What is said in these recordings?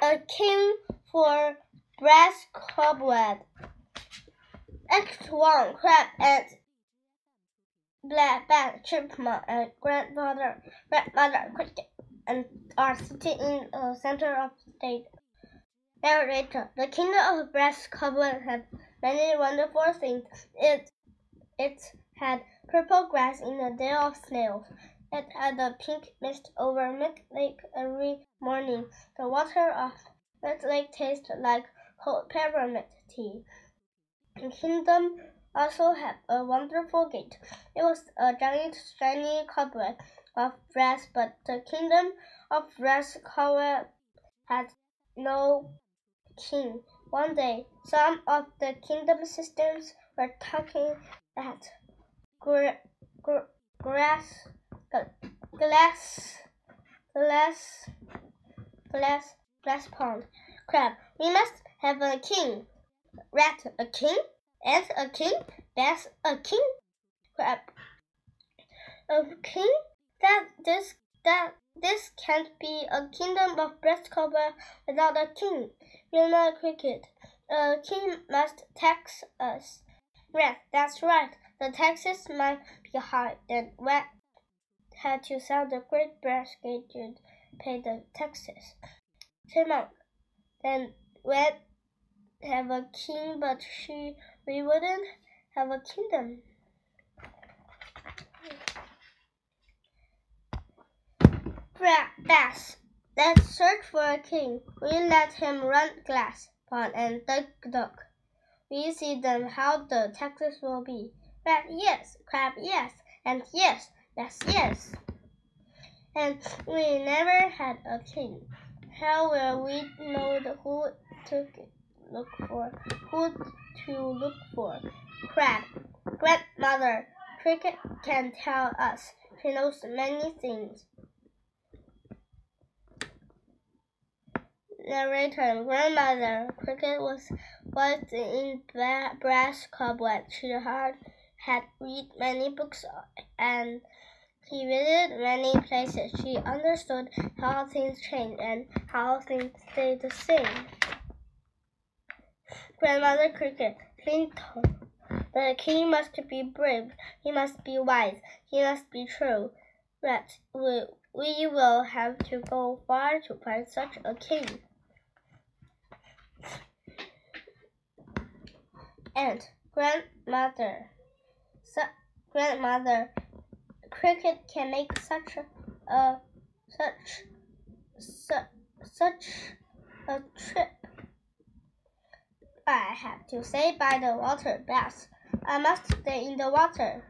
a king for brass cobweb. Act one, crab and black bat, chipmunk, and grandfather, grandmother cricket, and are sitting in the center of the stage. Narrator: The kingdom of brass cobweb had many wonderful things. It it had purple grass in the day of snails. It had a pink mist over Milk Lake every morning. The water of Milk Lake like hot peppermint tea. The kingdom also had a wonderful gate. It was a giant shiny cobweb of brass, but the kingdom of brass cobweb had no king. One day, some of the kingdom sisters were talking at gra- gra- grass, glass, glass, glass, glass pond. Crab, we must have a king. Rat, a king? Ant, a king? Bass, a king? Crab, a king? That this that this can't be a kingdom of breast cover without a king. You know, cricket. A king must tax us. Rat, that's right. The taxes might be high, and Rat had to sell the great brass gate to pay the taxes. Chipmunk, then Rat have a king, but she we wouldn't have a kingdom. Bass. Let's search for a king. We let him run glass pond and duck duck. We see then how the taxes will be. Rat yes, crab yes, and yes, yes, yes. And we never had a king. How will we know who to look for? Who to look for? Crab. Grandmother Cricket can tell us. She knows many things. narrator grandmother cricket was was in brass cobweb. She had had read many books and he visited many places. She understood how things change and how things stay the same. Grandmother Cricket, think the king must be brave, he must be wise, he must be true. But we, we will have to go far to find such a king. and grandmother. Su grandmother cricket can make such a, such such such a trip. I have to stay by the water bath. I must stay in the water.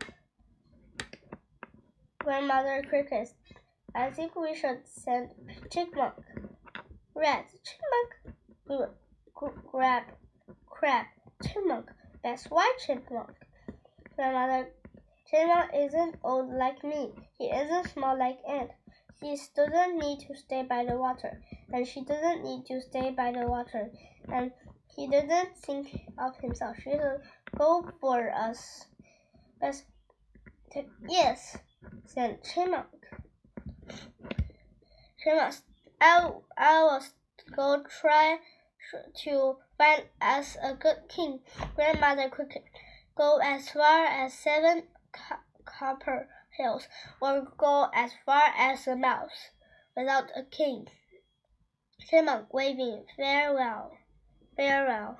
Grandmother cricket, I think we should send chipmunk. Red chipmunk, grab crab chipmunk. That's why chipmunk. Grandmother Chipmunk isn't old like me. He isn't small like Ant. He doesn't need to stay by the water, and she doesn't need to stay by the water, and he doesn't think of himself. She will go for us. Yes, said Chipmunk. Chipmunk, I, I will go try to find us a good king. Grandmother Cricket, go as far as seven copper hills, or go as far as a mouse without a king. Chipmunk waving farewell. Farewell.